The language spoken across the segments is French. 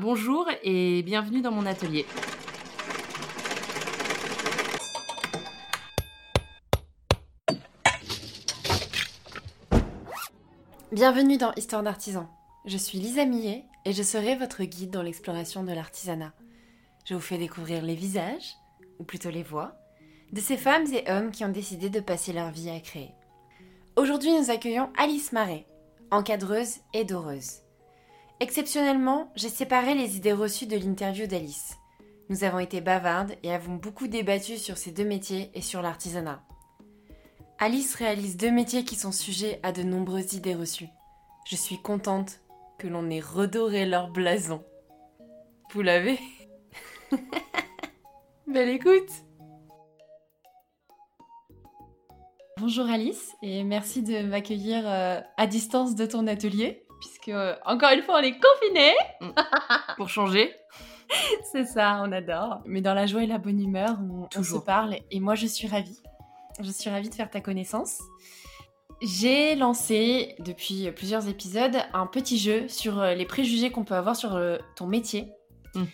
Bonjour et bienvenue dans mon atelier. Bienvenue dans Histoire d'artisan. Je suis Lisa Millet et je serai votre guide dans l'exploration de l'artisanat. Je vous fais découvrir les visages, ou plutôt les voix, de ces femmes et hommes qui ont décidé de passer leur vie à créer. Aujourd'hui, nous accueillons Alice Marais, encadreuse et doreuse. Exceptionnellement, j'ai séparé les idées reçues de l'interview d'Alice. Nous avons été bavardes et avons beaucoup débattu sur ces deux métiers et sur l'artisanat. Alice réalise deux métiers qui sont sujets à de nombreuses idées reçues. Je suis contente que l'on ait redoré leur blason. Vous l'avez? Belle écoute Bonjour Alice et merci de m'accueillir euh, à distance de ton atelier puisque encore une fois on est confinés Pour changer. C'est ça, on adore. Mais dans la joie et la bonne humeur, on, on se parle et moi je suis ravie. Je suis ravie de faire ta connaissance. J'ai lancé depuis plusieurs épisodes un petit jeu sur euh, les préjugés qu'on peut avoir sur euh, ton métier, Mm.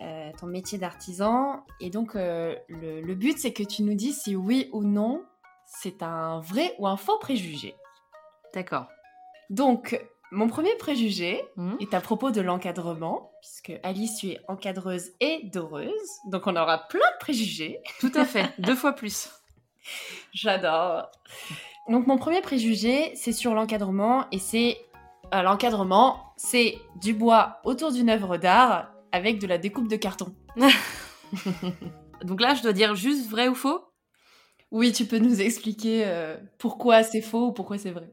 Euh, ton métier d'artisan. Et donc euh, le, le but c'est que tu nous dises si oui ou non c'est un vrai ou un faux préjugé. D'accord. Donc mon premier préjugé, Hmm. est à propos de l'encadrement, puisque Alice, tu es encadreuse et doreuse, donc on aura plein de préjugés. Tout à fait. Deux fois plus. J'adore. Donc mon premier préjugé, c'est sur l'encadrement, et c'est euh, l'encadrement, c'est du bois autour d'une œuvre d'art avec de la découpe de carton. Donc là, je dois dire juste vrai ou faux? Oui, tu peux nous expliquer euh, pourquoi c'est faux ou pourquoi c'est vrai.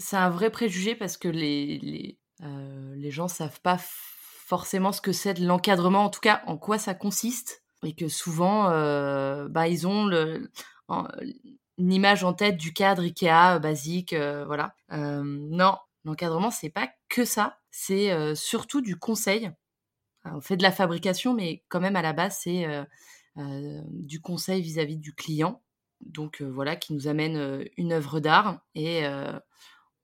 C'est un vrai préjugé parce que les, les, euh, les gens savent pas forcément ce que c'est de l'encadrement, en tout cas en quoi ça consiste. Et que souvent, euh, bah, ils ont le, en- une image en tête du cadre Ikea basique, euh, voilà. Euh, non, l'encadrement, c'est pas que ça. C'est surtout du conseil. On fait de la fabrication, mais quand même à la base, c'est du conseil vis-à-vis du client. Donc voilà, qui nous amène une œuvre d'art et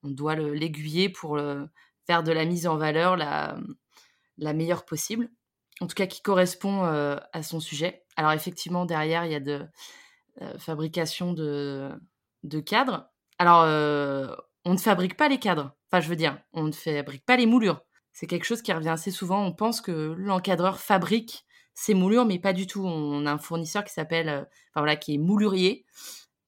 on doit le- l'aiguiller pour le- faire de la mise en valeur la, la meilleure possible, en tout cas qui correspond euh, à son sujet. Alors effectivement, derrière, il y a de euh, fabrication de, cadres. Alors, euh, on ne fabrique pas les cadres. Enfin, je veux dire, on ne fabrique pas les moulures. C'est quelque chose qui revient assez souvent. On pense que l'encadreur fabrique ces moulures, mais pas du tout. On a un fournisseur qui s'appelle, euh, enfin voilà, qui est moulurier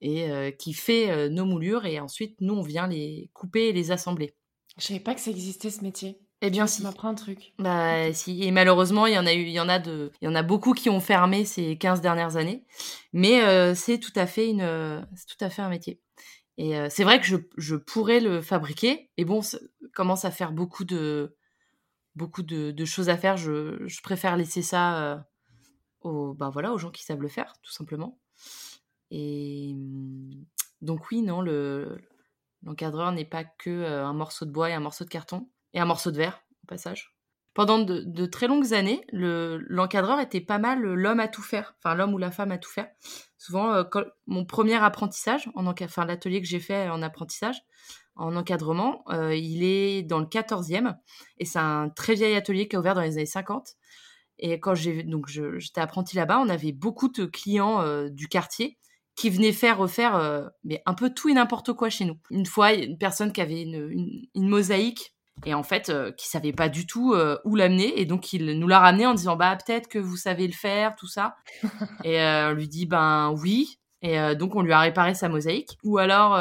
et euh, qui fait euh, nos moulures et ensuite nous on vient les couper et les assembler. Je savais pas que ça existait ce métier. Eh bien si. m'apprends un truc. Bah si et malheureusement il y en a eu il y en a de il y en a beaucoup qui ont fermé ces 15 dernières années mais euh, c'est tout à fait une c'est tout à fait un métier. Et c'est vrai que je, je pourrais le fabriquer et bon ça commence à faire beaucoup de beaucoup de, de choses à faire, je, je préfère laisser ça aux bah voilà aux gens qui savent le faire tout simplement. Et hum, donc oui, non, le l'encadreur n'est pas que euh, un morceau de bois et un morceau de carton et un morceau de verre au passage. Pendant de, très longues années, le- l'encadreur était pas mal l'homme à tout faire, enfin l'homme ou la femme à tout faire. Souvent, euh, mon premier apprentissage, en enfin l'atelier que j'ai fait en apprentissage, en encadrement, euh, il est dans le 14e et c'est un très vieil atelier qui a ouvert dans les années 50. Et quand j'ai donc j'étais apprenti là-bas, on avait beaucoup de clients euh, du quartier qui venaient faire refaire euh, mais un peu tout et n'importe quoi chez nous. Une fois, une personne qui avait une, une- une mosaïque et en fait euh, qui savait pas du tout euh, où l'amener et donc il nous l'a ramené en disant bah peut-être que vous savez le faire tout ça. Et euh, on lui dit ben oui. Et donc on lui a réparé sa mosaïque. Ou alors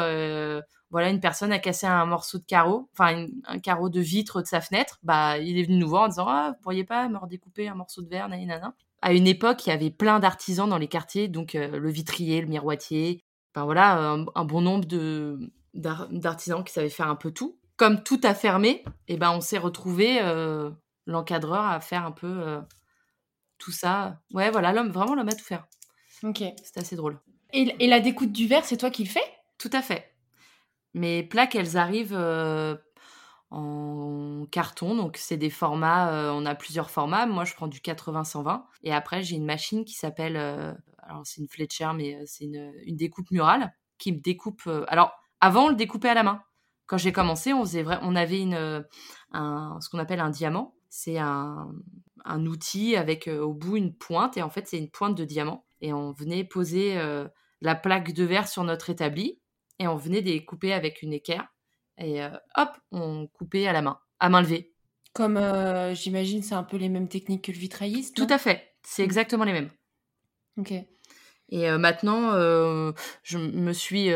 voilà une personne a cassé un morceau de carreau enfin un carreau de vitre de sa fenêtre. Bah il est venu nous voir en disant ah vous pourriez pas me redécouper un morceau de verre nanana à une époque il y avait plein d'artisans dans les quartiers donc euh, le vitrier le miroitier enfin voilà un, un bon nombre de d'ar- d'artisans qui savaient faire un peu tout. Comme tout a fermé et ben on s'est retrouvé euh, l'encadreur à faire un peu euh, tout ça. Ouais voilà l'homme vraiment l'homme à tout faire. Ok. c'était assez drôle. Et, et la découpe du verre, c'est toi qui le fais? Tout à fait. Mes plaques elles arrivent en carton. Donc c'est des formats euh, on a plusieurs formats. Moi je prends du 80-120 et après j'ai une machine qui s'appelle euh, alors c'est une Fletcher mais euh, c'est une, une découpe murale qui me découpe alors avant on le découpait à la main. Quand j'ai commencé on faisait on avait une un, ce qu'on appelle un diamant. C'est un, un, outil avec au bout une pointe, et en fait, c'est une pointe de diamant. Et on venait poser la plaque de verre sur notre établi, et on venait les couper avec une équerre. Et hop, on coupait à la main, à main levée. Comme j'imagine, c'est un peu les mêmes techniques que le vitrailliste. Tout à fait, c'est mmh. exactement les mêmes. Ok. Et maintenant, je me suis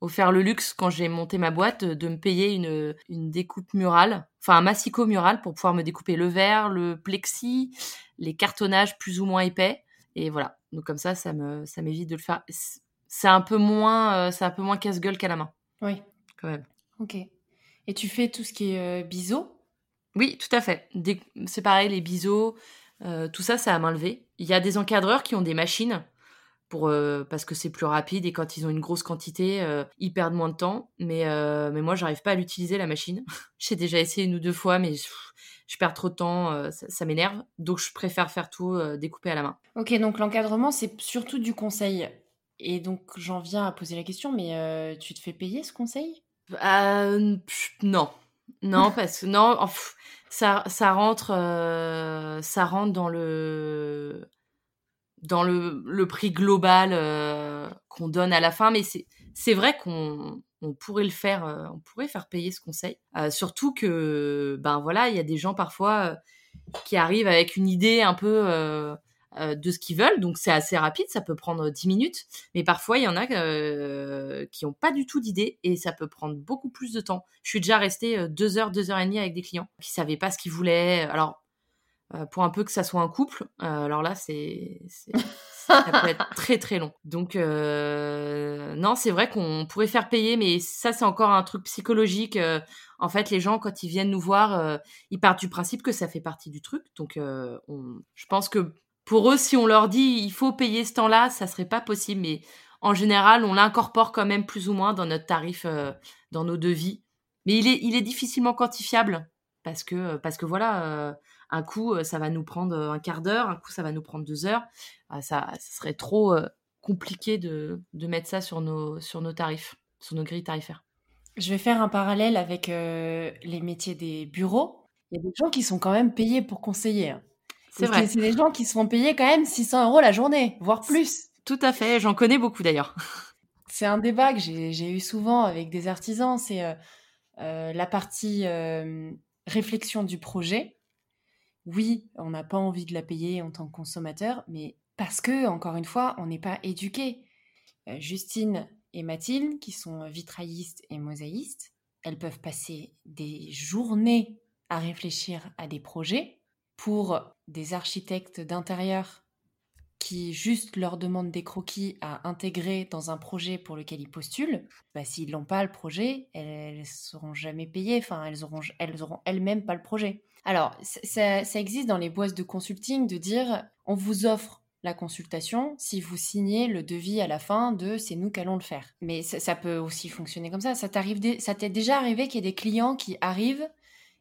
offert le luxe, quand j'ai monté ma boîte, de me payer une, une découpe murale, enfin un massicot mural pour pouvoir me découper le verre, le plexi, les cartonnages plus ou moins épais. Et voilà. Donc comme ça, ça me ça m'évite de le faire. C'est un peu moins, c'est un peu moins casse-gueule qu'à la main. Oui. Quand même. Ok. Et tu fais tout ce qui est biseau? Oui, tout à fait. C'est pareil, les biseaux, tout ça, c'est à main levée. Il y a des encadreurs qui ont des machines pour, euh, parce que c'est plus rapide et quand ils ont une grosse quantité, euh, ils perdent moins de temps. Mais, euh, mais moi, j'arrive pas à l'utiliser, la machine. J'ai déjà essayé une ou deux fois, mais je, perds trop de temps, ça, m'énerve. Donc, je préfère faire tout découper à la main. Ok, donc l'encadrement, c'est surtout du conseil. Et donc, j'en viens à poser la question, mais tu te fais payer ce conseil? Non. Non, parce que non, ça, ça, rentre, ça rentre dans le dans le, le prix global euh, qu'on donne à la fin, mais c'est c'est vrai qu'on on pourrait le faire, euh, on pourrait faire payer ce conseil. Euh, surtout que ben voilà, il y a des gens parfois qui arrivent avec une idée un peu de ce qu'ils veulent, donc c'est assez rapide, ça peut prendre 10 minutes, mais parfois il y en a qui n'ont pas du tout d'idée et ça peut prendre beaucoup plus de temps. Je suis déjà restée deux heures, deux heures et demie avec des clients qui savaient pas ce qu'ils voulaient. Alors euh, pour un peu que ça soit un couple. Euh, alors là, c'est, ça peut être très très long. Donc euh, non, c'est vrai qu'on pourrait faire payer, mais ça c'est encore un truc psychologique. en fait, les gens quand ils viennent nous voir, ils partent du principe que ça fait partie du truc. Donc je pense que pour eux, si on leur dit il faut payer ce temps-là, ça serait pas possible. Mais en général, on l'incorpore quand même plus ou moins dans notre tarif, dans nos devis. Mais il est, il est difficilement quantifiable parce que parce que voilà un coup, euh, ça va nous prendre euh, un quart d'heure, un coup, ça va nous prendre deux heures. Ah, ça, serait trop euh, compliqué de, de, mettre ça sur nos, sur nos tarifs, sur nos grilles tarifaires. Je vais faire un parallèle avec les métiers des bureaux. Il y a des gens qui sont quand même payés pour conseiller. C'est vrai. C'est des gens qui sont payés quand même 600 euros la journée, voire plus. Tout à fait, j'en connais beaucoup d'ailleurs. C'est un débat que j'ai eu souvent avec des artisans, c'est la partie réflexion du projet oui, on n'a pas envie de la payer en tant que consommateur, mais parce que, encore une fois, on n'est pas éduqué. Euh, Justine et Mathilde, qui sont vitraillistes et mosaïstes, elles peuvent passer des journées à réfléchir à des projets pour des architectes d'intérieur qui juste leur demandent des croquis à intégrer dans un projet pour lequel ils postulent, bah, s'ils n'ont pas le projet, elles ne seront jamais payées, enfin elles auront elles auront elles-mêmes pas le projet. Alors, ça, existe dans les boîtes de consulting de dire on vous offre la consultation si vous signez le devis à la fin de c'est nous qui allons le faire. Mais ça, peut aussi fonctionner comme ça. Ça t'est déjà arrivé qu'il y ait des clients qui arrivent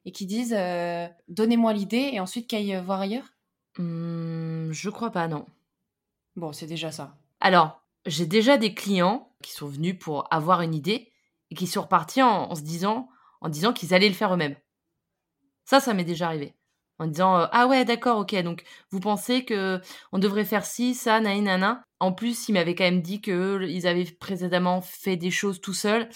et qui disent euh, donnez-moi l'idée et ensuite qu'ils aillent voir ailleurs? Mmh, Je crois pas, non. Bon, c'est déjà ça. Alors, j'ai déjà des clients qui sont venus pour avoir une idée et qui sont repartis en, se disant en disant qu'ils allaient le faire eux-mêmes. Ça, ça m'est déjà arrivé. En disant euh, ah ouais d'accord ok donc vous pensez que on devrait faire ci ça nana en plus ils m'avaient quand même dit que ils avaient précédemment fait des choses tout seuls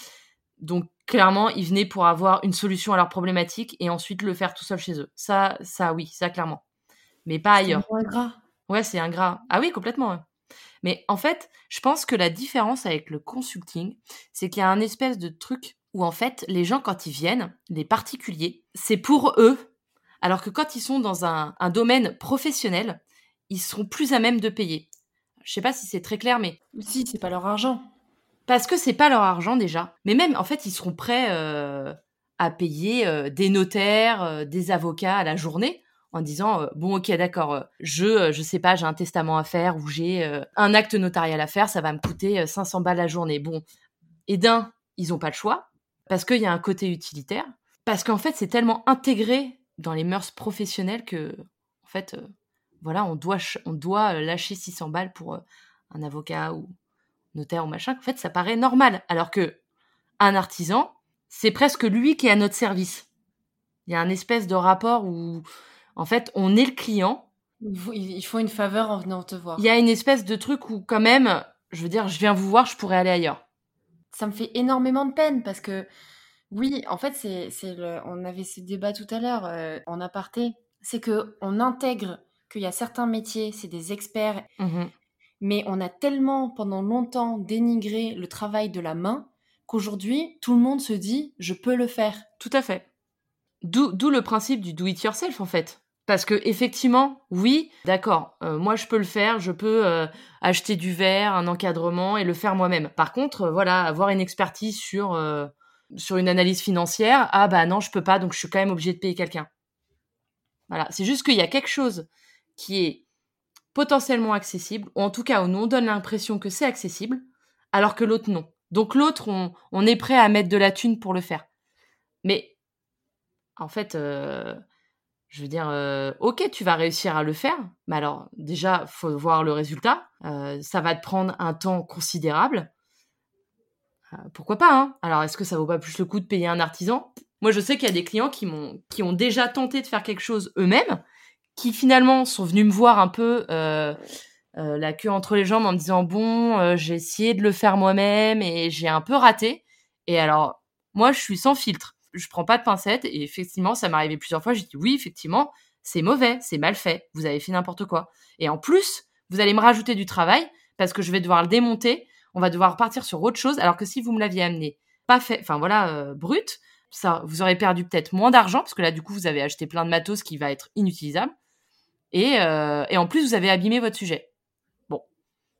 donc clairement ils venaient pour avoir une solution à leur problématique et ensuite le faire tout seul chez eux. Ça ça oui ça clairement. Mais pas ailleurs. c'est ingrat. Ouais c'est ingrat ah oui complètement mais en fait je pense que la différence avec le consulting c'est qu'il y a un espèce de truc où en fait, les gens, quand ils viennent, les particuliers, c'est pour eux, alors que quand ils sont dans un, domaine professionnel, ils seront plus à même de payer. Je sais pas si c'est très clair, mais... Si, c'est pas leur argent. Parce que c'est pas leur argent déjà. Mais même, en fait, ils seront prêts euh, à payer euh, des notaires, euh, des avocats à la journée en disant bon ok d'accord je je sais pas j'ai un testament à faire ou j'ai un acte notarial à faire ça va me coûter 500 balles la journée. Bon. Et d'un ils ont pas le choix parce qu'il y a un côté utilitaire, parce qu'en fait c'est tellement intégré dans les mœurs professionnelles que, en fait, voilà, on doit, on doit lâcher 600 balles pour un avocat ou notaire ou machin. En fait, ça paraît normal, alors que un artisan, c'est presque lui qui est à notre service. Il y a un espèce de rapport où, en fait, on est le client. Ils font une faveur en venant te voir. Il y a une espèce de truc où, quand même, je veux dire, je viens vous voir, je pourrais aller ailleurs. Ça me fait énormément de peine parce que, oui, en fait, c'est, c'est le, on avait ce débat tout à l'heure euh, en aparté. C'est que on intègre qu'il y a certains métiers, c'est des experts, Mmh mais on a tellement pendant longtemps dénigré le travail de la main qu'aujourd'hui, tout le monde se dit je peux le faire. Tout à fait. D'où le principe du do it yourself en fait. Parce que effectivement, oui, d'accord, euh, moi je peux le faire, je peux euh, acheter du verre, un encadrement et le faire moi-même. Par contre, euh, voilà, avoir une expertise sur sur une analyse financière, ah bah non, je peux pas, donc je suis quand même obligée de payer quelqu'un. Voilà, c'est juste qu'il y a quelque chose qui est potentiellement accessible, ou en tout cas on donne l'impression que c'est accessible, alors que l'autre non. Donc l'autre, on, est prêt à mettre de la thune pour le faire. Mais en fait, euh, je veux dire, euh, ok, tu vas réussir à le faire, mais alors déjà, faut voir le résultat. Euh, ça va te prendre un temps considérable. Pourquoi pas hein Alors, est-ce que ça vaut pas plus le coup de payer un artisan? Moi, je sais qu'il y a des clients qui m'ont, qui ont déjà tenté de faire quelque chose eux-mêmes, qui finalement sont venus me voir un peu euh, euh, la queue entre les jambes en me disant bon, euh, j'ai essayé de le faire moi-même et j'ai un peu raté. Et alors, moi, je suis sans filtre. Je prends pas de pincettes et effectivement, ça m'est arrivé plusieurs fois. J'ai dit oui, effectivement, c'est mauvais, c'est mal fait. Vous avez fait n'importe quoi. Et en plus, vous allez me rajouter du travail parce que je vais devoir le démonter. On va devoir partir sur autre chose. Alors que si vous me l'aviez amené pas fait, enfin voilà, brut, ça, vous aurez perdu peut-être moins d'argent parce que là, du coup, vous avez acheté plein de matos qui va être inutilisable. Et, euh, et en plus, vous avez abîmé votre sujet. Bon,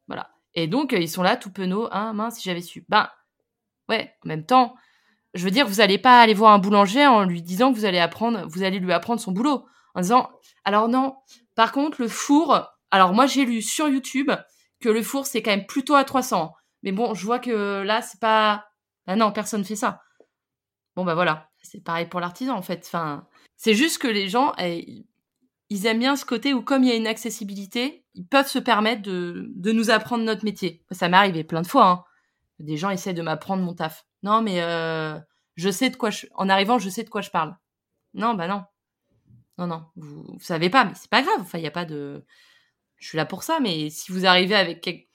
voilà. Et donc, euh, ils sont là, tout penauds. Ah, mince, si j'avais su. Ben, ouais, en même temps, je veux dire, vous allez pas aller voir un boulanger en lui disant que vous allez apprendre, vous allez lui apprendre son boulot. En disant, alors non, par contre, le four, alors moi, j'ai lu sur YouTube que le four, c'est quand même plutôt à 300. Mais bon, je vois que là, c'est pas. Ah non, personne fait ça. Bon, bah voilà. C'est pareil pour l'artisan, en fait. C'est juste que les gens, eh, ils aiment bien ce côté où, comme il y a une accessibilité, ils peuvent se permettre de, nous apprendre notre métier. Ça m'est arrivé plein de fois. Hein. Des gens essaient de m'apprendre mon taf. Non, mais euh, je sais de quoi je. En arrivant, je sais de quoi je parle. Non, bah non. Non, non. Vous, vous savez pas, mais c'est pas grave. Enfin, a pas de. Je suis là pour ça, mais si vous arrivez avec quelque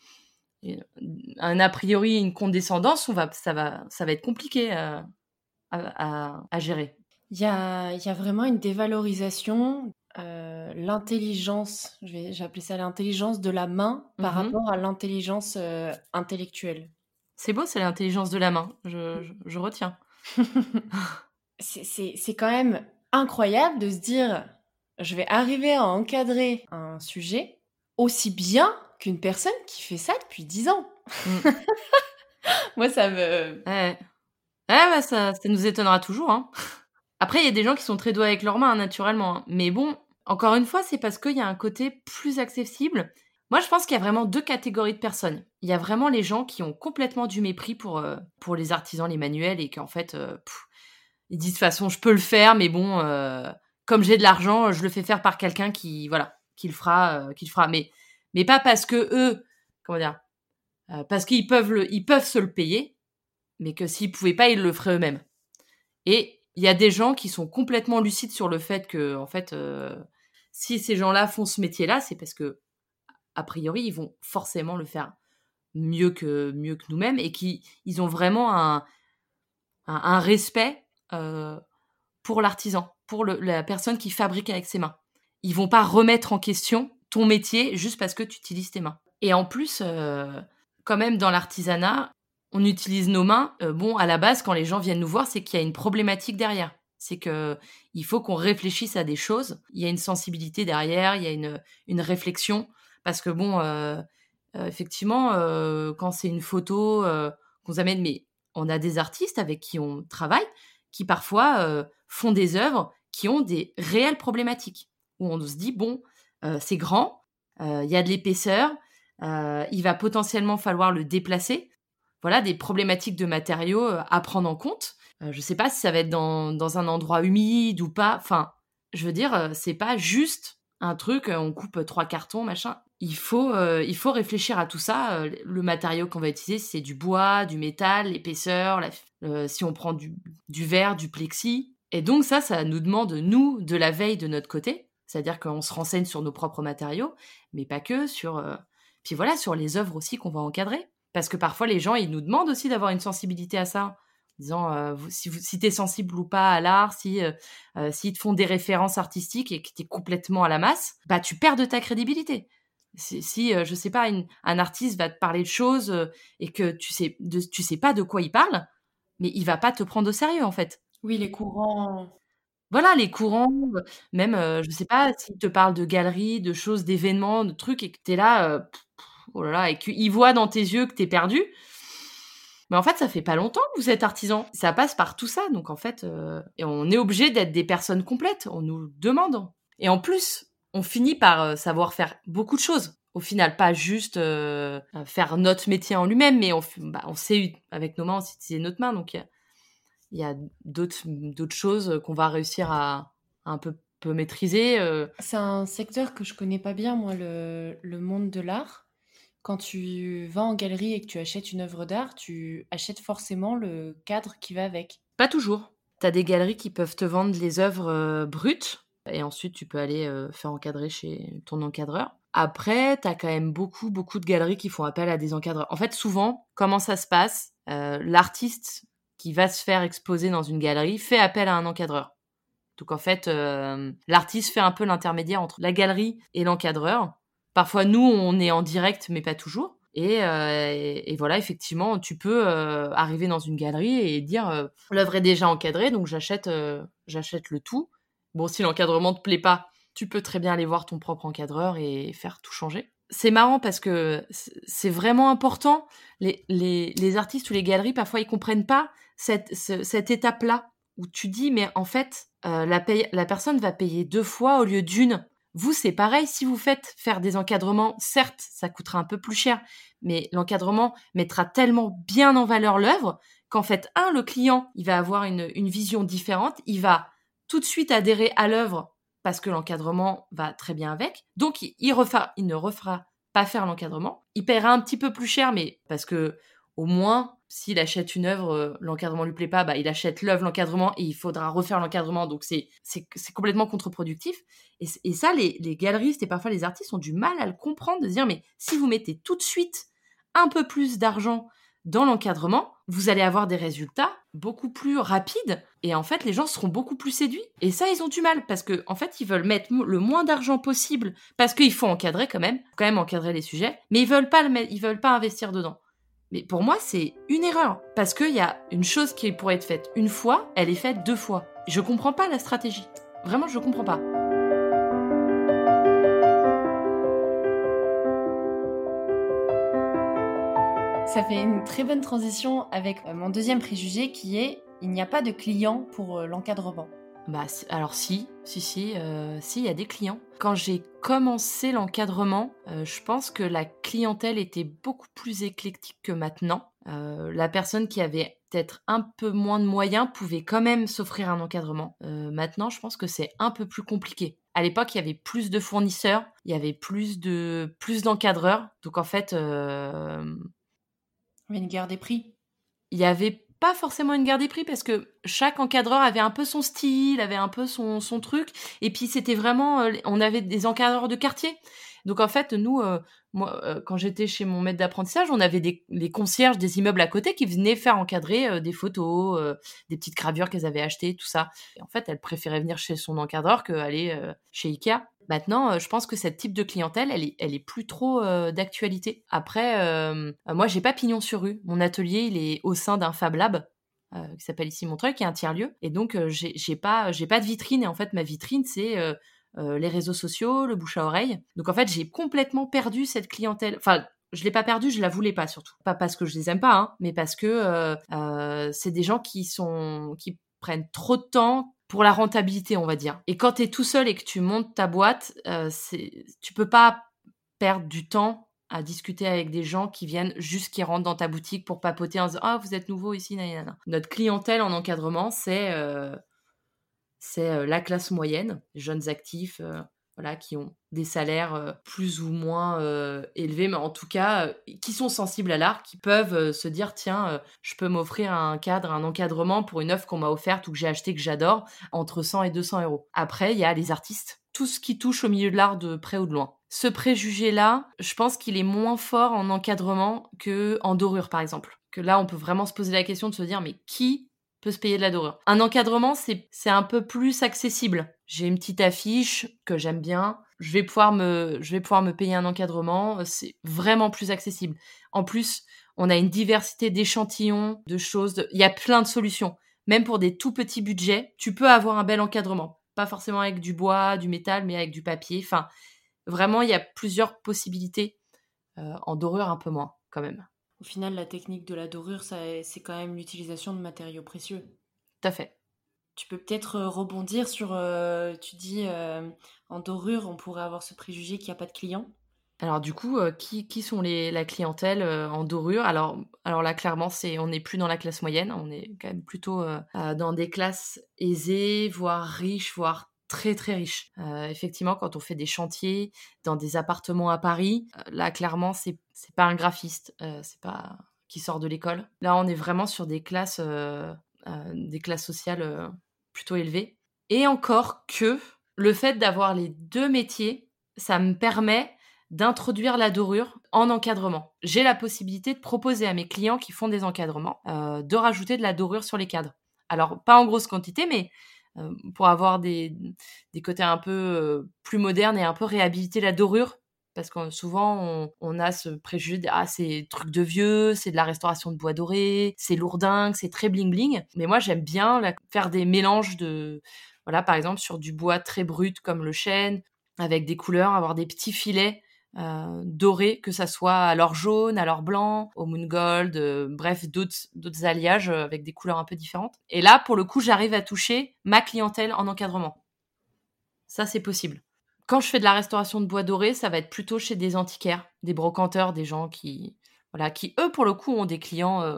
un a priori une condescendance, ça, va, ça va être compliqué à, gérer. Il y a, vraiment une dévalorisation, euh, l'intelligence, j'ai appelé ça l'intelligence de la main par Mhm. rapport à l'intelligence euh, intellectuelle. C'est beau, c'est l'intelligence de la main. Je, je, je retiens. C'est- quand même incroyable de se dire, je vais arriver à encadrer un sujet aussi bien qu'une personne qui fait ça depuis 10 ans. Mm. Moi, ça me... Ouais, ouais bah, ça, ça nous étonnera toujours. Hein. Après, il y a des gens qui sont très doués avec leurs mains, hein, naturellement. hein. Mais bon, encore une fois, c'est parce qu'il y a un côté plus accessible. Moi, je pense qu'il y a vraiment deux catégories de personnes. Il y a vraiment les gens qui ont complètement du mépris pour, euh, pour les artisans, les manuels, et qu'en fait, euh, ils disent de toute façon, je peux le faire, mais bon, euh, comme j'ai de l'argent, je le fais faire par quelqu'un qui, voilà, le fera, fera. Mais, mais pas parce que eux, comment dire, parce qu'ils peuvent, ils peuvent se le payer, mais que s'ils pouvaient pas, ils le feraient eux-mêmes. Et il y a des gens qui sont complètement lucides sur le fait que, en fait, si ces gens-là font ce métier-là, c'est parce que, a priori, ils vont forcément le faire mieux que nous-mêmes et qui ils ont vraiment un, respect euh, pour l'artisan, pour la personne qui fabrique avec ses mains. Ils vont pas remettre en question ton métier juste parce que tu utilises tes mains. Et en plus, euh, quand même dans l'artisanat, on utilise nos mains. Euh, bon, à la base, quand les gens viennent nous voir, c'est qu'il y a une problématique derrière. C'est que il faut qu'on réfléchisse à des choses. Il y a une sensibilité derrière, il y a une, réflexion. Parce que bon, euh, euh, effectivement, euh, quand c'est une photo qu'on amène, mais on a des artistes avec qui on travaille qui parfois font des œuvres qui ont des réelles problématiques. Où on se dit, bon, c'est grand, il y a de l'épaisseur, il va potentiellement falloir le déplacer. Voilà, des problématiques de matériaux à prendre en compte. Euh, je sais pas si ça va être dans, dans un endroit humide ou pas. Enfin, je veux dire, euh, c'est pas juste un truc, euh, on coupe trois cartons, machin. Il faut, il faut réfléchir à tout ça. le matériau qu'on va utiliser, c'est du bois, du métal, l'épaisseur, si on prend du, du verre, du plexi. Et donc ça, ça nous demande, nous, de la veille de notre côté, c'est-à-dire qu'on se renseigne sur nos propres matériaux, mais pas que, sur... Euh, puis voilà, sur les œuvres aussi qu'on va encadrer. Parce que parfois, les gens, ils nous demandent aussi d'avoir une sensibilité à ça. Disant, euh, si, si tu es sensible ou pas à l'art, si euh, s'ils te font des références artistiques et que tu es complètement à la masse, bah tu perds de ta crédibilité. Si, si je sais pas, un artiste va te parler de choses et que tu sais, de, tu sais pas de quoi il parle, mais il va pas te prendre au sérieux en fait. Oui, les courants. Voilà, les courants, même, je je sais pas, s'ils te parlent de galeries, de choses, d'événements, de trucs et que tu es là, oh là là, et qu'ils voient dans tes yeux que tu es perdu. Mais en fait, ça fait pas longtemps que vous êtes artisan. Ça passe par tout ça. Donc en fait, et on est obligé d'être des personnes complètes. On nous demande. Et en plus, on finit par savoir faire beaucoup de choses. Au final, pas juste faire notre métier en lui-même, mais on, bah, on sait, avec nos mains, on sait utiliser notre main. Donc il y a d'autres choses qu'on va réussir à, un peu, maîtriser. Euh. C'est un secteur que je connais pas bien, moi, le monde de l'art. Quand tu vas en galerie et que tu achètes une œuvre d'art, tu achètes forcément le cadre qui va avec. Pas toujours. Tu as des galeries qui peuvent te vendre les œuvres euh, brutes et ensuite tu peux aller euh, faire encadrer chez ton encadreur. Après, tu as quand même beaucoup, beaucoup de galeries qui font appel à des encadreurs. En fait, souvent, comment ça se passe L'artiste qui va se faire exposer dans une galerie fait appel à un encadreur. Donc en fait, euh, l'artiste fait un peu l'intermédiaire entre la galerie et l'encadreur. Parfois, nous, on est en direct, mais pas toujours. Et, euh, voilà, effectivement, tu peux euh, arriver dans une galerie et dire l'œuvre est déjà encadrée, donc j'achète, j'achète le tout. Bon, si l'encadrement te plaît pas, tu peux très bien aller voir ton propre encadreur et faire tout changer. C'est marrant parce que c'est vraiment important. Les, artistes ou les galeries, parfois, ils comprennent pas cette, étape-là où tu dis, mais en fait, euh, la personne va payer deux fois au lieu d'une. Vous, c'est pareil, si vous faites faire des encadrements, certes, ça coûtera un peu plus cher, mais l'encadrement mettra tellement bien en valeur l'œuvre qu'en fait, un, le client, il va avoir une, vision différente, il va tout de suite adhérer à l'œuvre parce que l'encadrement va très bien avec. Donc, il, il, il ne refera pas faire l'encadrement. Il paiera un petit peu plus cher, mais parce que au moins, s'il achète une œuvre, euh, l'encadrement lui plaît pas, bah, il achète l'œuvre, l'encadrement, et il faudra refaire l'encadrement. Donc c'est complètement contre-productif. Et, ça, les, les galeristes et parfois les artistes ont du mal à le comprendre, de dire, mais si vous mettez tout de suite un peu plus d'argent dans l'encadrement, vous allez avoir des résultats beaucoup plus rapides et en fait les gens seront beaucoup plus séduits. Et ça ils ont du mal parce que en fait ils veulent mettre le moins d'argent possible parce qu'il faut encadrer quand même, quand même encadrer les sujets, mais ils veulent pas ils veulent pas investir dedans. Mais pour moi, c'est une erreur. Parce qu'il y a une chose qui pourrait être faite une fois, elle est faite deux fois. Je comprends pas la stratégie. Vraiment, je comprends pas. Ça fait une très bonne transition avec euh, mon deuxième préjugé qui est il n'y a pas de client pour euh, l'encadrement. Bah alors si, si, si, euh, si, il y a des clients. Quand j'ai commencé l'encadrement, euh, je pense que la clientèle était beaucoup plus éclectique que maintenant. Euh, la personne qui avait peut-être un peu moins de moyens pouvait quand même s'offrir un encadrement. maintenant, je pense que c'est un peu plus compliqué. À l'époque, il y avait plus de fournisseurs, il y avait plus de plus d'encadreurs. Donc en fait, il y avait une guerre des prix. Il y avait pas forcément une guerre des prix parce que chaque encadreur avait un peu son style, avait un peu son, son truc. Et puis c'était vraiment, euh, on avait des encadreurs de quartier. Donc en fait, nous, euh, moi, euh, quand j'étais chez mon maître d'apprentissage, on avait des les concierges des immeubles à côté qui venaient faire encadrer des photos, des petites gravures qu'elles avaient achetées, tout ça. Et en fait, elle préférait venir chez son encadreur qu'aller chez Ikea. Maintenant, je pense que cette type de clientèle, elle est, elle est plus trop d'actualité. Après, euh, moi, j'ai pas pignon sur rue. Mon atelier, il est au sein d'un Fab Lab. qui s'appelle ici Montreuil, qui est un tiers-lieu. Et donc, j'ai pas, pas de vitrine. Et en fait, ma vitrine, c'est les réseaux sociaux, le bouche à oreille. Donc, en fait, j'ai complètement perdu cette clientèle. Enfin, je l'ai pas perdue, je la voulais pas surtout. Pas parce que je les aime pas, hein, mais parce que c'est des gens qui sont, qui prennent trop de temps, pour la rentabilité, on va dire. Et quand tu es tout seul et que tu montes ta boîte, euh, tu peux pas perdre du temps à discuter avec des gens qui viennent juste qui rentrent dans ta boutique pour papoter en disant ah vous êtes nouveau ici notre clientèle en encadrement c'est euh, c'est la classe moyenne jeunes actifs voilà, qui ont des salaires plus ou moins élevés, mais en tout cas, qui sont sensibles à l'art, qui peuvent se dire, tiens, je peux m'offrir un cadre, un encadrement pour une œuvre qu'on m'a offerte ou que j'ai achetée, que j'adore, entre 100 et 200 euros. Après, il y a les artistes, tout ce qui touche au milieu de l'art de près ou de loin. Ce préjugé-là, je pense qu'il est moins fort en encadrement que en dorure, par exemple. Que là, on peut vraiment se poser la question de se dire, mais qui peut se payer de la dorure. Un encadrement, c'est un peu plus accessible. J'ai une petite affiche que j'aime bien. Je vais pouvoir me, je vais pouvoir me payer un encadrement. C'est vraiment plus accessible. En plus, on a une diversité d'échantillons, de choses. Il y a plein de solutions. Même pour des tout petits budgets, tu peux avoir un bel encadrement. Pas forcément avec du bois, du métal, mais avec du papier. Enfin, vraiment, il y a plusieurs possibilités. Euh, en dorure, un peu moins, quand même. Au final, la technique de la dorure, c'est quand même l'utilisation de matériaux précieux. Tout à fait. Tu peux peut-être euh, rebondir sur, euh, tu dis, euh, en dorure, on pourrait avoir ce préjugé qu'il n'y a pas de clients. Alors du coup, qui, qui, sont les, la clientèle en dorure? Alors, alors là, clairement, c'est on n'est plus dans la classe moyenne, on est quand même plutôt dans des classes aisées, voire riches, voire très très riches. effectivement, quand on fait des chantiers dans des appartements à Paris, là, clairement, c'est c'est pas un graphiste, euh, c'est pas qui sort de l'école. Là, on est vraiment sur des classes, euh, euh, des classes sociales plutôt élevées. Et encore que le fait d'avoir les deux métiers, ça me permet d'introduire la dorure en encadrement. J'ai la possibilité de proposer à mes clients qui font des encadrements de rajouter de la dorure sur les cadres. Alors, pas en grosse quantité, mais pour avoir des, des côtés un peu plus modernes et un peu réhabiliter la dorure parce que souvent on, a ce préjugé de, ah c'est truc de vieux, c'est de la restauration de bois doré, c'est lourdingue, c'est très bling bling. Mais moi j'aime bien faire des mélanges de voilà par exemple sur du bois très brut comme le chêne avec des couleurs, avoir des petits filets euh, dorés, que ça soit à l'or jaune, à l'or blanc, au moon gold, euh, bref, d'autres alliages euh, avec des couleurs un peu différentes. Et là, pour le coup, j'arrive à toucher ma clientèle en encadrement. Ça, c'est possible. Quand je fais de la restauration de bois doré, ça va être plutôt chez des antiquaires, des brocanteurs, des gens qui, voilà, qui eux, pour le coup, ont des clients euh,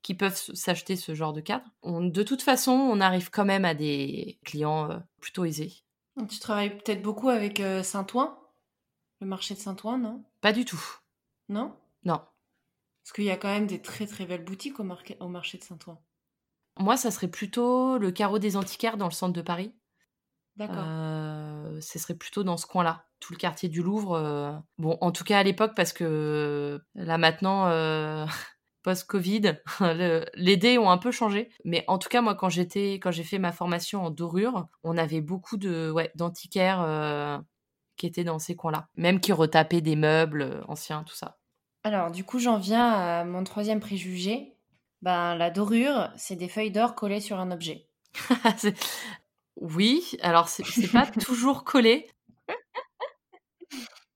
qui peuvent s'acheter ce genre de cadre. de toute façon, on arrive quand même à des clients plutôt aisés. Tu travailles peut-être beaucoup avec Saint-Ouen? Le marché de Saint-Ouen, non? Pas du tout. Non? Non. Parce qu'il y a quand même des très très belles boutiques au, au marché de Saint-Ouen. Moi, ça serait plutôt le carreau des antiquaires dans le centre de Paris. D'accord. Euh, ce serait plutôt dans ce coin-là, tout le quartier du Louvre. Euh, bon, en tout cas à l'époque, parce que là maintenant, euh, post-Covid, les dés ont un peu changé. Mais en tout cas, moi, quand j'étais, quand j'ai fait ma formation en dorure, on avait beaucoup de, ouais, d'antiquaires qui étaient dans ces coins-là, même qui retapaient des meubles anciens, tout ça. Alors, du coup, j'en viens à mon troisième préjugé. Ben, la dorure, c'est des feuilles d'or collées sur un objet. Oui, alors c'est pas toujours collé.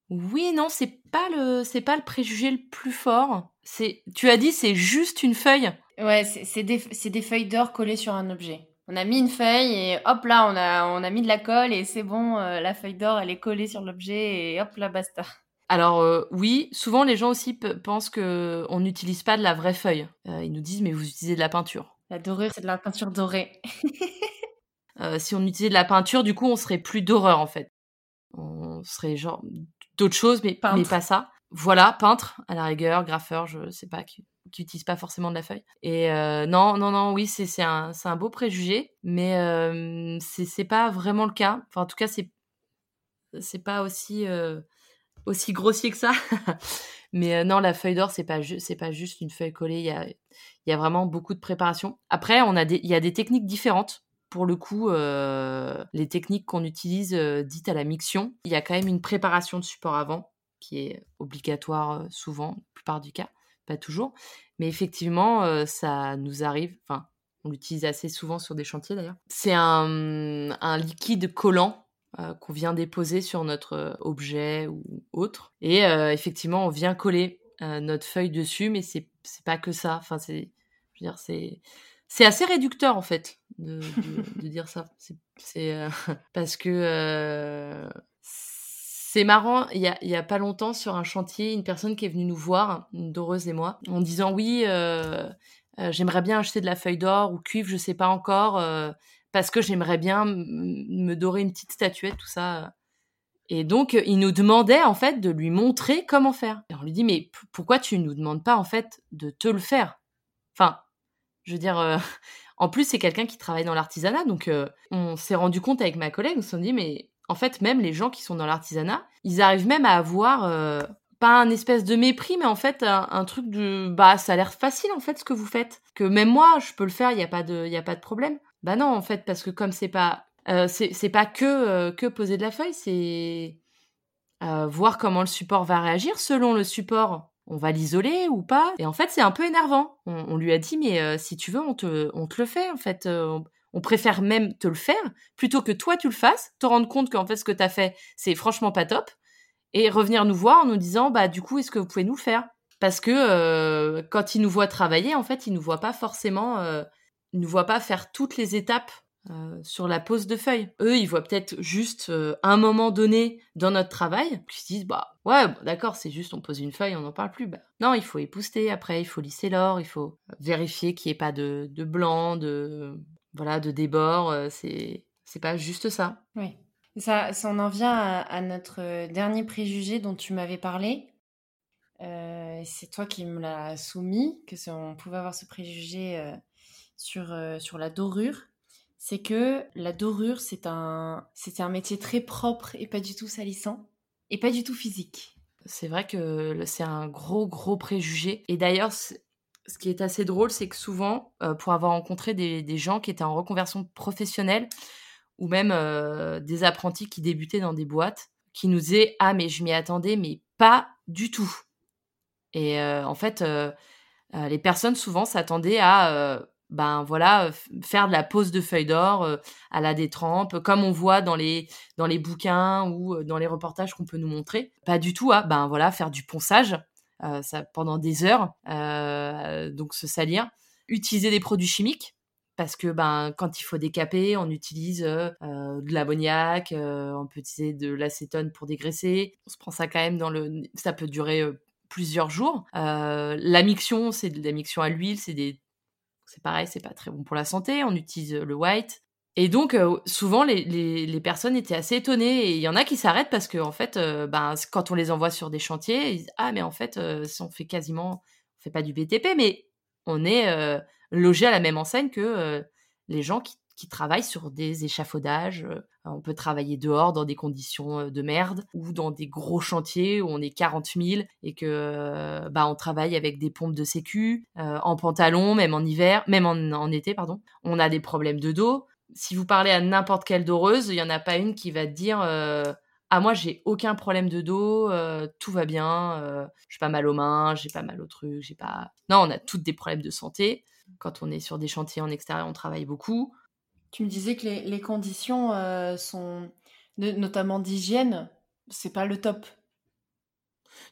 Oui, non, c'est pas le c'est pas le préjugé le plus fort. C'est tu as dit c'est juste une feuille. Ouais, c'est des, des feuilles d'or collées sur un objet. On a mis une feuille et hop là, on a, on a mis de la colle et c'est bon, euh, la feuille d'or, elle est collée sur l'objet et hop là, basta. Alors euh, oui, souvent les gens aussi pensent que on n'utilise pas de la vraie feuille. Euh, ils nous disent mais vous utilisez de la peinture. La dorure, c'est de la peinture dorée. Si on utilisait de la peinture, du coup, on serait plus d'horreur en fait. On serait genre d'autres choses, mais, mais pas ça. Voilà, peintre à la rigueur, graffeur, je sais pas, qui, qui utilise pas forcément de la feuille. Et euh, non, non, non, oui, c'est un, un beau préjugé, mais euh, c'est pas vraiment le cas. Enfin, en tout cas, c'est c'est pas aussi euh, aussi grossier que ça. mais non, la feuille d'or, c'est pas c'est pas juste une feuille collée. Il y a y a vraiment beaucoup de préparation. Après, on a il y a des techniques différentes pour le coup, euh, les techniques qu'on utilise euh, dites à la miction, il y a quand même une préparation de support avant qui est obligatoire euh, souvent, la plupart du cas, pas toujours. Mais effectivement, ça nous arrive, enfin, on l'utilise assez souvent sur des chantiers d'ailleurs. C'est un, liquide collant qu'on vient déposer sur notre objet ou autre. Et effectivement, on vient coller notre feuille dessus, mais c'est pas que ça. Enfin, c'est, je veux dire, c'est c'est assez réducteur en fait de, dire ça. C'est euh, parce que euh, c'est marrant. Il y a, a, pas longtemps sur un chantier, une personne qui est venue nous voir, doreuse et moi, en disant oui, euh, j'aimerais bien acheter de la feuille d'or ou cuivre, je sais pas encore, parce que j'aimerais bien me dorer une petite statuette, tout ça. Et donc, il nous demandait en fait de lui montrer comment faire. Et on lui dit, mais pourquoi tu nous demandes pas en fait de te le faire? Enfin, je veux dire, euh, en plus, c'est quelqu'un qui travaille dans l'artisanat. Donc, euh, on s'est rendu compte avec ma collègue, on s'est dit, mais en fait, même les gens qui sont dans l'artisanat, ils arrivent même à avoir euh, pas un espèce de mépris, mais en fait un, truc de bah ça a l'air facile en fait ce que vous faites. Que même moi je peux le faire, il y a pas de y a pas de problème. Bah non en fait parce que comme c'est pas euh, c'est pas que euh, que poser de la feuille, c'est voir comment le support va réagir selon le support. On va l'isoler ou pas Et en fait, c'est un peu énervant. On, lui a dit, mais si tu veux, on te, on te le fait. En fait, on préfère même te le faire plutôt que toi tu le fasses, te rendre compte qu'en fait ce que tu as fait, c'est franchement pas top et revenir nous voir en nous disant bah du coup est-ce que vous pouvez nous le faire? Parce que euh, quand ils nous voient travailler en fait ils nous voient pas forcément euh, ils nous voient pas faire toutes les étapes euh, sur la pose de feuilles. Eux, ils voient peut-être juste un moment donné dans notre travail, puis se disent bah ouais d'accord c'est juste on pose une feuille on n'en parle plus. Bah, non il faut épouster après il faut lisser l'or, il faut vérifier qu'il n'y ait pas de, de blanc, de voilà de débord. c'est c'est pas juste ça. Oui. Ça, ça en vient à, notre euh, dernier préjugé dont tu m'avais parlé. Euh, c'est toi qui me l'as soumis, que on pouvait avoir ce préjugé euh, sur, sur la dorure. C'est que la dorure, c'est un, c'est un métier très propre et pas du tout salissant et pas du tout physique. C'est vrai que c'est un gros, gros préjugé. Et d'ailleurs, ce qui est assez drôle, c'est que souvent, pour avoir rencontré des, gens qui étaient en reconversion professionnelle, ou même euh, des apprentis qui débutaient dans des boîtes, qui nous disaient Ah, mais je m'y attendais, mais pas du tout. Et euh, en fait, euh, les personnes souvent s'attendaient à ben voilà faire de la pose de feuilles d'or à la détrempe comme on voit dans les dans les bouquins ou dans les reportages qu'on peut nous montrer pas du tout à ben voilà faire du ponçage ça pendant des heures donc se salir utiliser des produits chimiques parce que ben quand il faut décaper, on utilise euh, euh, de l'ammoniac, euh, on peut utiliser de l'acétone pour dégraisser. On se prend ça quand même dans le, ça peut durer plusieurs jours. la miction, c'est de la à l'huile, c'est des, c'est pareil, c'est pas très bon pour la santé. On utilise le white. Et donc souvent les, les, personnes étaient assez étonnées et il y en a qui s'arrêtent parce que en fait, ben quand on les envoie sur des chantiers, ils disent ah mais en fait, on fait quasiment, on fait pas du BTP, mais on est loger à la même enseigne que euh, les gens qui, travaillent sur des échafaudages. Euh, on peut travailler dehors dans des conditions euh, de merde ou dans des gros chantiers où on est 40 000 et que bah on travaille avec des pompes de sécu en pantalon, même en hiver, même en, été pardon. On a des problèmes de dos. Si vous parlez à n'importe quelle doreuse, il y en a pas une qui va te dire ah moi j'ai aucun problème de dos, tout va bien, j'ai pas mal aux mains, j'ai pas mal au truc, j'ai pas. Non, on a toutes des problèmes de santé. Quand on est sur des chantiers en extérieur, on travaille beaucoup. Tu me disais que les, conditions euh, sont, notamment d'hygiène, c'est pas le top.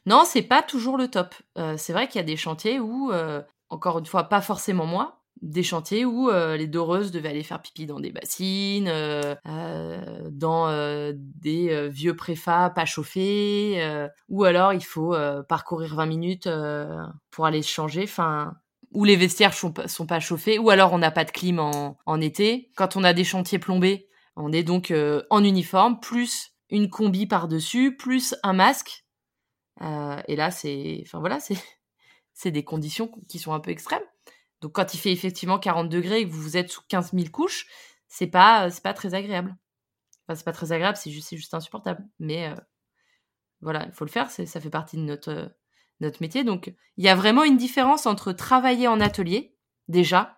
Non, c'est pas toujours le top. Euh, c'est vrai qu'il y a des chantiers où, euh, encore une fois, pas forcément moi, des chantiers où les doreuses devaient aller faire pipi dans des bassines, dans des vieux préfats pas chauffés, ou alors il faut parcourir 20 minutes pour aller se changer. Enfin, ou les vestiaires sont, sont pas chauffés, ou alors on n'a pas de clim en, été. Quand on a des chantiers plombés, on est donc euh, en uniforme, plus une combi par-dessus, plus un masque. Euh, et là, c'est, enfin voilà, c'est, c'est des conditions qui sont un peu extrêmes. Donc quand il fait effectivement 40 degrés et que vous êtes sous 15 000 couches, c'est pas, c'est pas très agréable. Enfin, c'est pas très agréable, c'est juste, juste insupportable. Mais euh, voilà, il faut le faire, ça fait partie de notre notre métier. Donc, il y a vraiment une différence entre travailler en atelier, déjà,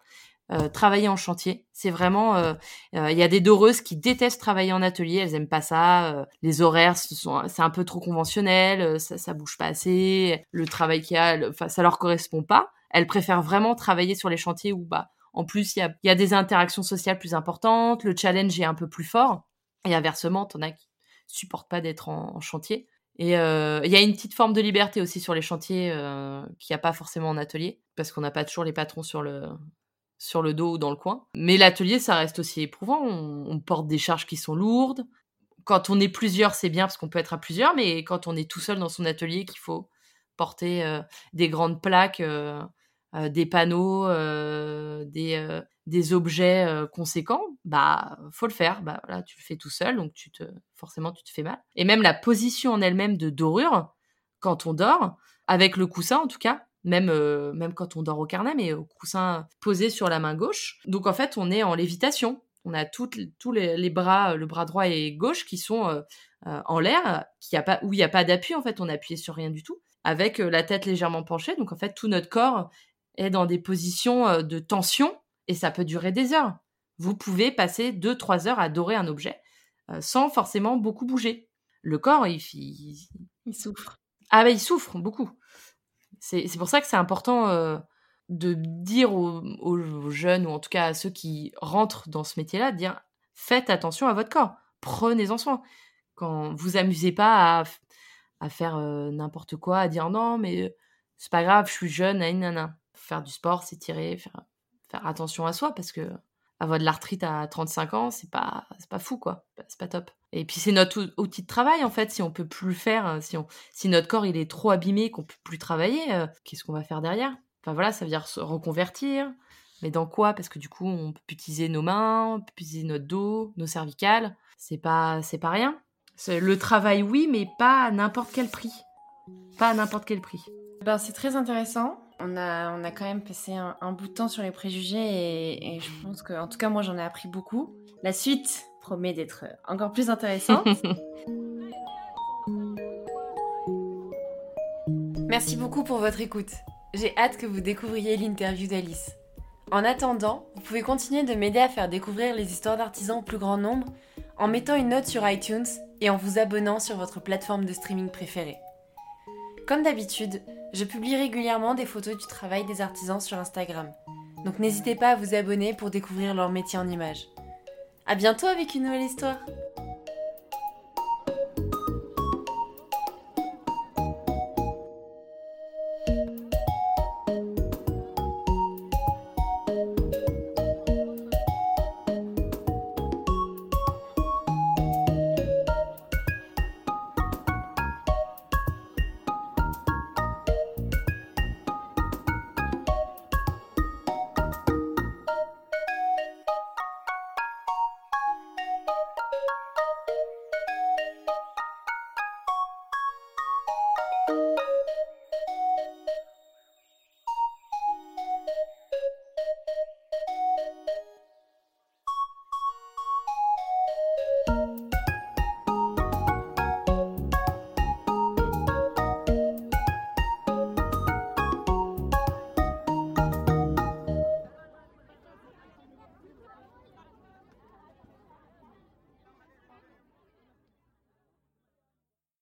euh, travailler en chantier. C'est vraiment, euh, euh, il y a des doreuses qui détestent travailler en atelier, elles aiment pas ça. les horaires, c'est un peu trop conventionnel, ça, ça bouge pas assez. Le travail qu'il y a, enfin, ça leur correspond pas. Elles préfèrent vraiment travailler sur les chantiers où, bah, en plus, il y a, y a, des interactions sociales plus importantes, le challenge est un peu plus fort. Et inversement, t'en as qui supportent pas d'être en chantier. Et euh, il y a une petite forme de liberté aussi sur les chantiers euh, qu'il n'y a pas forcément en atelier, parce qu'on n'a pas toujours les patrons sur le, sur le dos ou dans le coin. Mais l'atelier, ça reste aussi éprouvant. On, porte des charges qui sont lourdes. Quand on est plusieurs, c'est bien parce qu'on peut être à plusieurs, mais quand on est tout seul dans son atelier, qu'il faut porter euh, des grandes plaques des panneaux, des, des objets conséquents, bah faut le faire. Bah voilà, tu le fais tout seul, donc tu te forcément tu te fais mal. Et même la position en elle-même de dorure quand on dort, avec le coussin en tout cas, même même quand on dort au carnet, mais au coussin posé sur la main gauche. Donc en fait, on est en lévitation. On a tous les, bras, le bras droit et gauche qui sont en l'air, qui a pas, où il n'y a pas d'appui en fait. On appuyé sur rien du tout, avec la tête légèrement penchée. Donc en fait, tout notre corps est dans des positions de tension et ça peut durer des heures. Vous pouvez passer 2-3 heures à dorer un objet euh, sans forcément beaucoup bouger. Le corps, il, il, souffre. Ah ben, il souffre beaucoup. C'est pour ça que c'est important euh, de dire aux, jeunes, ou en tout cas à ceux qui rentrent dans ce métier-là, de dire faites attention à votre corps, prenez-en soin. Quand vous amusez pas à, faire euh, n'importe quoi, à dire non, mais c'est pas grave, je suis jeune, nanana. Faire du sport, s'étirer, faire faire attention à soi parce que avoir de l'arthrite à 35 ans, c'est pas c'est pas fou quoi, c'est pas top. Et puis c'est notre outil de travail en fait, si on peut plus faire, hein, si on si notre corps il est trop abîmé qu'on peut plus travailler, euh, qu'est-ce qu'on va faire derrière? Enfin voilà, ça veut dire se reconvertir, mais dans quoi? Parce que du coup, on peut utiliser nos mains, on peut utiliser notre dos, nos cervicales, c'est pas c'est pas rien. Le travail oui, mais pas à n'importe quel prix. Pas à n'importe quel prix. Ben, c'est très intéressant on a, on a quand même passé un, bout de temps sur les préjugés et, je pense que, en tout cas, moi, j'en ai appris beaucoup. La suite promet d'être encore plus intéressante. Merci beaucoup pour votre écoute. J'ai hâte que vous découvriez l'interview d'Alice. En attendant, vous pouvez continuer de m'aider à faire découvrir les histoires d'artisans au plus grand nombre en mettant une note sur iTunes et en vous abonnant sur votre plateforme de streaming préférée. Comme d'habitude, je publie régulièrement des photos du travail des artisans sur Instagram. Donc n'hésitez pas à vous abonner pour découvrir leur métier en images. A bientôt avec une nouvelle histoire